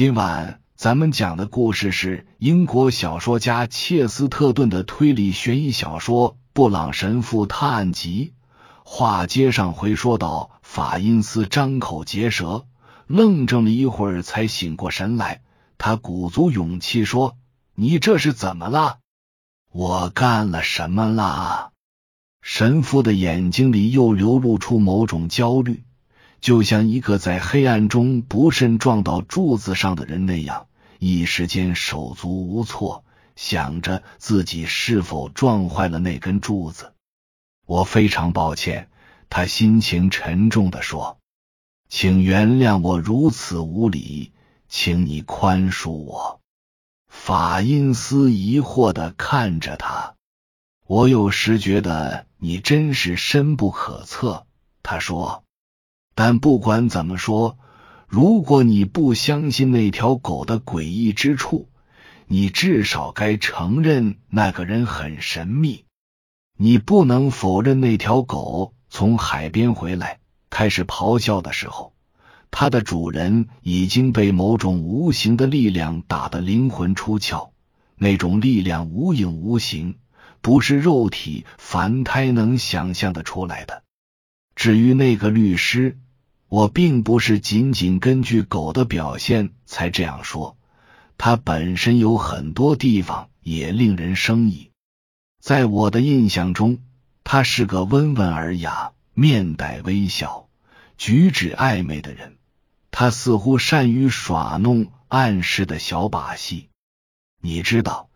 今晚咱们讲的故事是英国小说家切斯特顿的推理悬疑小说《布朗神父探案集》。话接上回，说到法因斯张口结舌，愣怔了一会儿，才醒过神来。他鼓足勇气说：“你这是怎么了？我干了什么了？”神父的眼睛里又流露出某种焦虑。就像一个在黑暗中不慎撞到柱子上的人那样，一时间手足无措，想着自己是否撞坏了那根柱子。我非常抱歉，他心情沉重的说：“请原谅我如此无礼，请你宽恕我。”法因斯疑惑的看着他，我有时觉得你真是深不可测。他说。但不管怎么说，如果你不相信那条狗的诡异之处，你至少该承认那个人很神秘。你不能否认那条狗从海边回来开始咆哮的时候，它的主人已经被某种无形的力量打得灵魂出窍。那种力量无影无形，不是肉体凡胎能想象的出来的。至于那个律师。我并不是仅仅根据狗的表现才这样说，它本身有很多地方也令人生疑。在我的印象中，他是个温文尔雅、面带微笑、举止暧昧的人。他似乎善于耍弄、暗示的小把戏。你知道，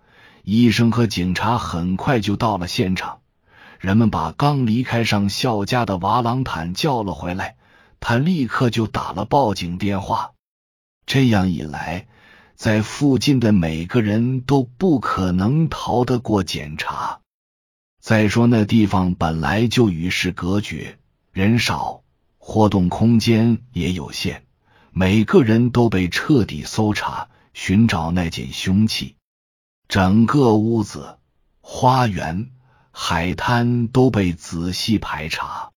医生和警察很快就到了现场，人们把刚离开上校家的瓦朗坦叫了回来。他立刻就打了报警电话。这样一来，在附近的每个人都不可能逃得过检查。再说，那地方本来就与世隔绝，人少，活动空间也有限，每个人都被彻底搜查，寻找那件凶器。整个屋子、花园、海滩都被仔细排查。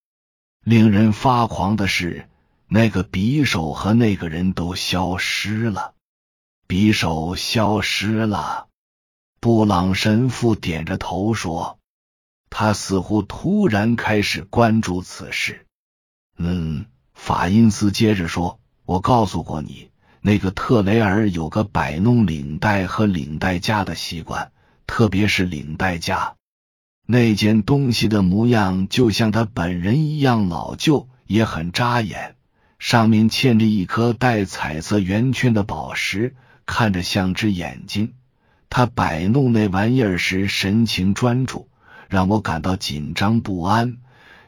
令人发狂的是，那个匕首和那个人都消失了。匕首消失了。布朗神父点着头说：“他似乎突然开始关注此事。”嗯，法因斯接着说：“我告诉过你，那个特雷尔有个摆弄领带和领带夹的习惯，特别是领带夹。”那件东西的模样就像他本人一样老旧，也很扎眼。上面嵌着一颗带彩色圆圈的宝石，看着像只眼睛。他摆弄那玩意儿时神情专注，让我感到紧张不安，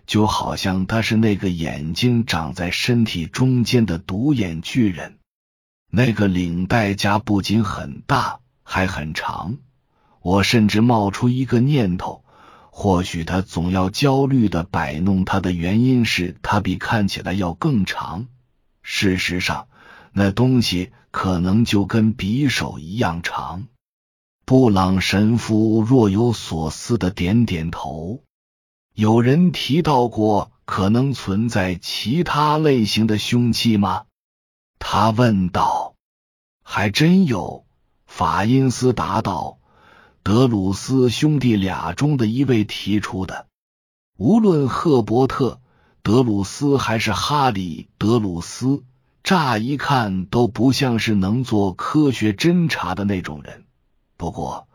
就好像他是那个眼睛长在身体中间的独眼巨人。那个领带夹不仅很大，还很长。我甚至冒出一个念头。或许他总要焦虑的摆弄他的原因是，他比看起来要更长。事实上，那东西可能就跟匕首一样长。布朗神父若有所思的点点头。有人提到过可能存在其他类型的凶器吗？他问道。还真有，法因斯答道。德鲁斯兄弟俩中的一位提出的，无论赫伯特·德鲁斯还是哈里·德鲁斯，乍一看都不像是能做科学侦查的那种人。不过，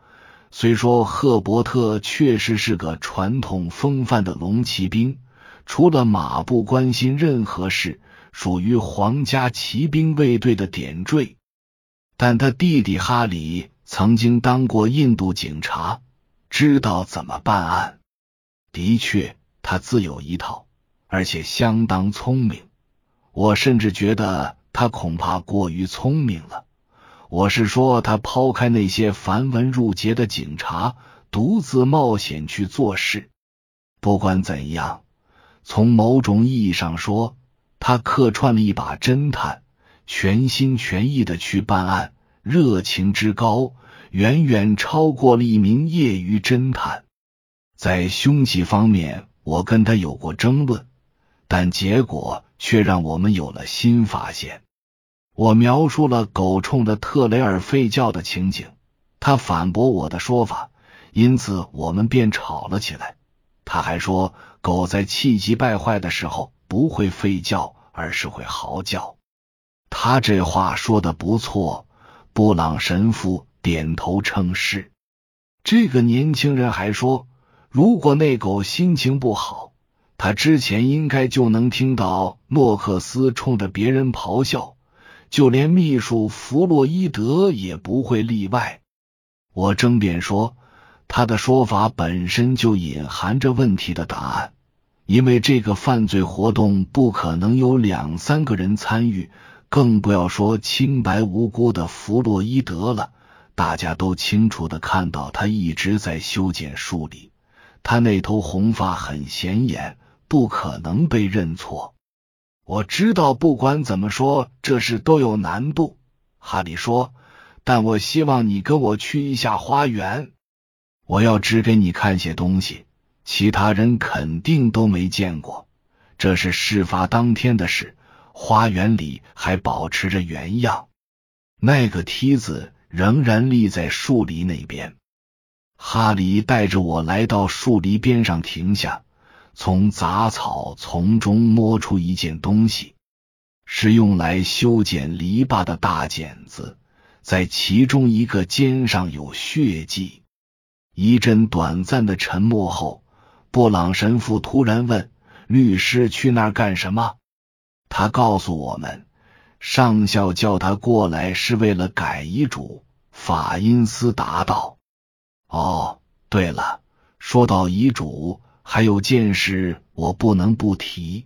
虽说赫伯特确实是个传统风范的龙骑兵，除了马不关心任何事，属于皇家骑兵卫队的点缀，但他弟弟哈里。曾经当过印度警察，知道怎么办案。的确，他自有一套，而且相当聪明。我甚至觉得他恐怕过于聪明了。我是说，他抛开那些繁文缛节的警察，独自冒险去做事。不管怎样，从某种意义上说，他客串了一把侦探，全心全意的去办案。热情之高，远远超过了一名业余侦探。在凶器方面，我跟他有过争论，但结果却让我们有了新发现。我描述了狗冲着特雷尔吠叫的情景，他反驳我的说法，因此我们便吵了起来。他还说，狗在气急败坏的时候不会吠叫，而是会嚎叫。他这话说的不错，布朗神父点头称是。这个年轻人还说，如果那狗心情不好，他之前应该就能听到诺克斯冲着别人咆哮，就连秘书弗洛伊德也不会例外。我争辩说。他的说法本身就隐含着问题的答案，因为这个犯罪活动不可能有两三个人参与，更不要说清白无辜的弗洛伊德了。大家都清楚的看到，他一直在修剪树篱，他那头红发很显眼，不可能被认错。我知道，不管怎么说，这事都有难度。哈利说：“但我希望你跟我去一下花园。”我要指给你看些东西，其他人肯定都没见过。这是事发当天的事，花园里还保持着原样，那个梯子仍然立在树篱那边。哈里带着我来到树篱边上停下，从杂草丛中摸出一件东西，是用来修剪篱笆的大剪子，在其中一个尖上有血迹。一阵短暂的沉默后，布朗神父突然问：“律师去那儿干什么？”他告诉我们，上校叫他过来是为了改遗嘱。法因斯答道：“哦，对了，说到遗嘱，还有件事我不能不提。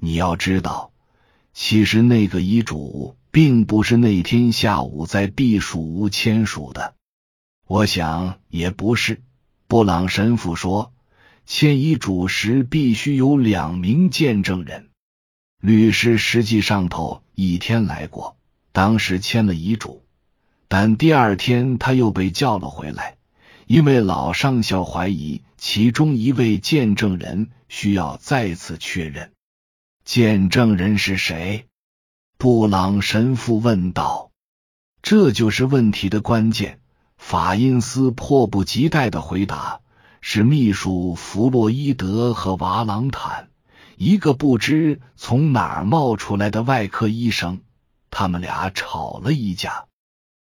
你要知道，其实那个遗嘱并不是那天下午在避暑屋签署的。”我想也不是，布朗神父说，签遗嘱时必须有两名见证人。律师实际上头一天来过，当时签了遗嘱，但第二天他又被叫了回来，因为老上校怀疑其中一位见证人需要再次确认。见证人是谁？布朗神父问道。这就是问题的关键。法因斯迫不及待的回答：“是秘书弗洛伊德和瓦朗坦，一个不知从哪儿冒出来的外科医生。他们俩吵了一架。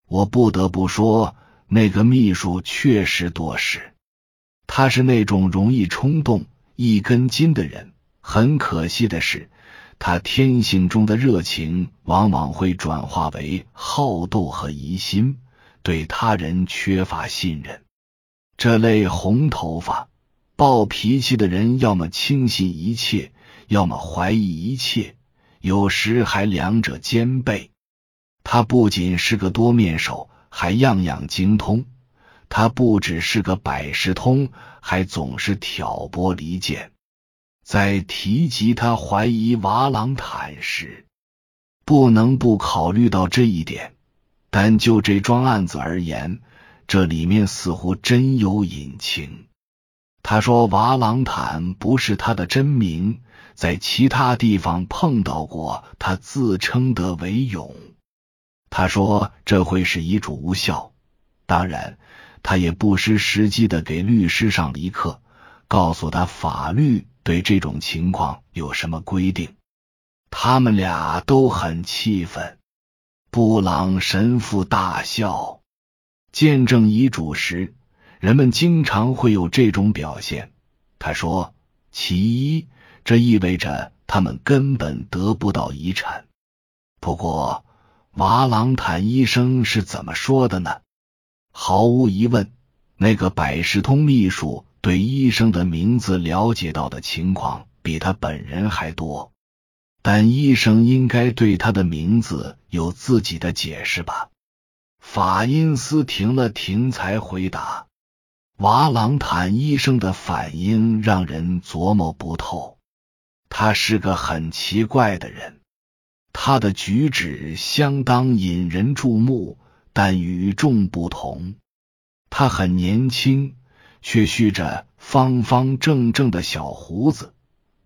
我不得不说，那个秘书确实多事。他是那种容易冲动、一根筋的人。很可惜的是，他天性中的热情往往会转化为好斗和疑心。”对他人缺乏信任，这类红头发、暴脾气的人，要么轻信一切，要么怀疑一切，有时还两者兼备。他不仅是个多面手，还样样精通。他不只是个百事通，还总是挑拨离间。在提及他怀疑瓦朗坦时，不能不考虑到这一点。但就这桩案子而言，这里面似乎真有隐情。他说瓦朗坦不是他的真名，在其他地方碰到过他自称的韦勇。他说这会使遗嘱无效。当然，他也不失时机的给律师上了一课，告诉他法律对这种情况有什么规定。他们俩都很气愤。布朗神父大笑。见证遗嘱时，人们经常会有这种表现。他说：“其一，这意味着他们根本得不到遗产。不过，瓦朗坦医生是怎么说的呢？毫无疑问，那个百事通秘书对医生的名字了解到的情况比他本人还多。”但医生应该对他的名字有自己的解释吧？法因斯停了停，才回答。瓦朗坦医生的反应让人琢磨不透。他是个很奇怪的人，他的举止相当引人注目，但与众不同。他很年轻，却蓄着方方正正的小胡子。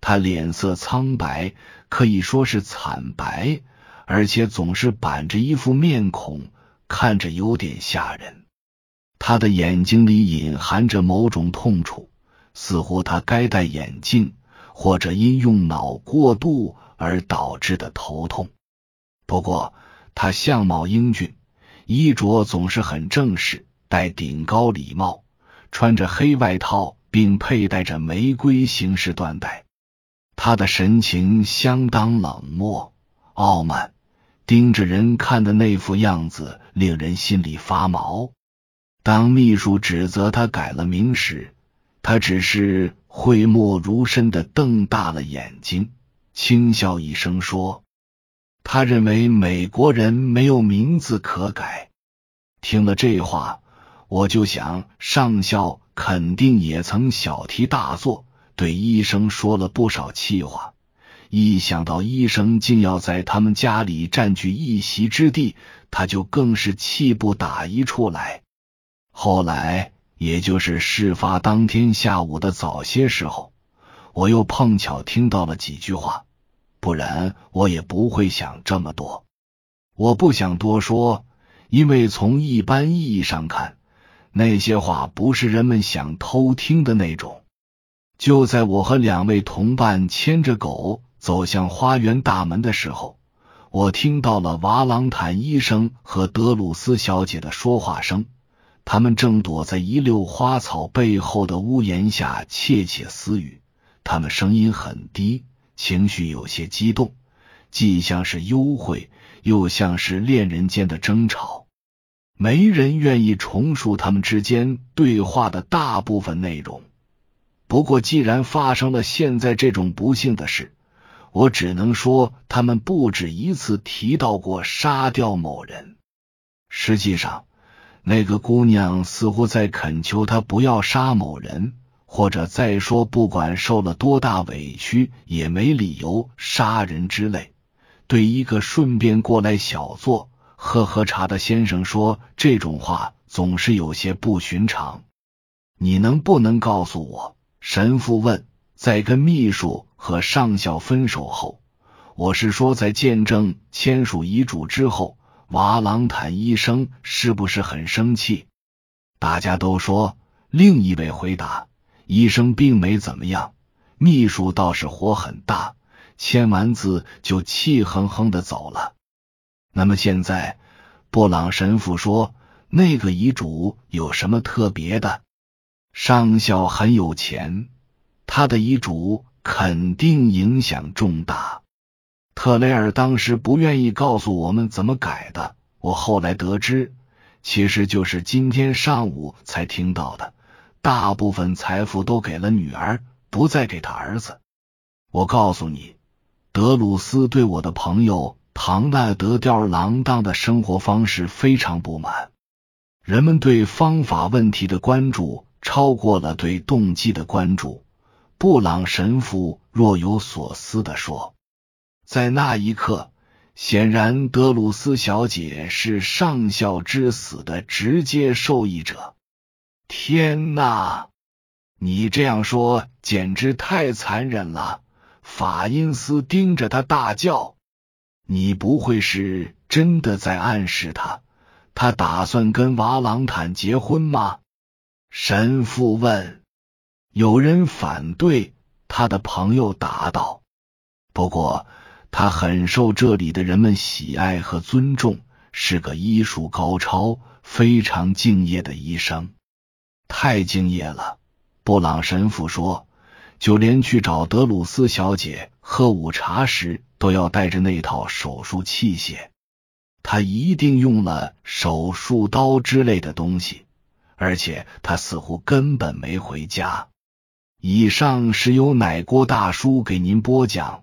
他脸色苍白，可以说是惨白，而且总是板着一副面孔，看着有点吓人。他的眼睛里隐含着某种痛楚，似乎他该戴眼镜，或者因用脑过度而导致的头痛。不过他相貌英俊，衣着总是很正式，戴顶高礼帽，穿着黑外套，并佩戴着玫瑰形式缎带。他的神情相当冷漠、傲慢，盯着人看的那副样子，令人心里发毛。当秘书指责他改了名时，他只是讳莫如深的瞪大了眼睛，轻笑一声说：“他认为美国人没有名字可改。”听了这话，我就想上校肯定也曾小题大做，对医生说了不少气话。一想到医生竟要在他们家里占据一席之地，他就更是气不打一处来。后来，也就是事发当天下午的早些时候，我又碰巧听到了几句话，不然我也不会想这么多。我不想多说，因为从一般意义上看，那些话不是人们想偷听的那种。就在我和两位同伴牵着狗走向花园大门的时候，我听到了瓦朗坦医生和德鲁斯小姐的说话声。他们正躲在一溜花草背后的屋檐下窃窃私语，他们声音很低，情绪有些激动，既像是幽会，又像是恋人间的争吵。没人愿意重述他们之间对话的大部分内容。不过，既然发生了现在这种不幸的事，我只能说，他们不止一次提到过杀掉某人。实际上。那个姑娘似乎在恳求他不要杀某人，或者再说，不管受了多大委屈，也没理由杀人之类。对一个顺便过来小坐、喝喝茶的先生说这种话，总是有些不寻常。你能不能告诉我？神父问。在跟秘书和上校分手后，我是说，在见证签署遗嘱之后。瓦朗坦医生是不是很生气？大家都说。另一位回答：“医生并没怎么样，秘书倒是火很大，签完字就气哼哼的走了。”那么现在，布朗神父说：“那个遗嘱有什么特别的？”上校很有钱，他的遗嘱肯定影响重大。特雷尔当时不愿意告诉我们怎么改的，我后来得知，其实就是今天上午才听到的。大部分财富都给了女儿，不再给他儿子。我告诉你，德鲁斯对我的朋友唐纳德吊儿郎当的生活方式非常不满。人们对方法问题的关注超过了对动机的关注。布朗神父若有所思的说。在那一刻，显然德鲁斯小姐是上校之死的直接受益者。天哪！你这样说简直太残忍了！法因斯盯着他大叫：“你不会是真的在暗示他，他打算跟瓦朗坦结婚吗？”神父问。有人反对，他的朋友答道：“不过。”他很受这里的人们喜爱和尊重，是个医术高超、非常敬业的医生。太敬业了，布朗神父说，就连去找德鲁斯小姐喝午茶时，都要带着那套手术器械。他一定用了手术刀之类的东西，而且他似乎根本没回家。以上是由奶锅大叔给您播讲。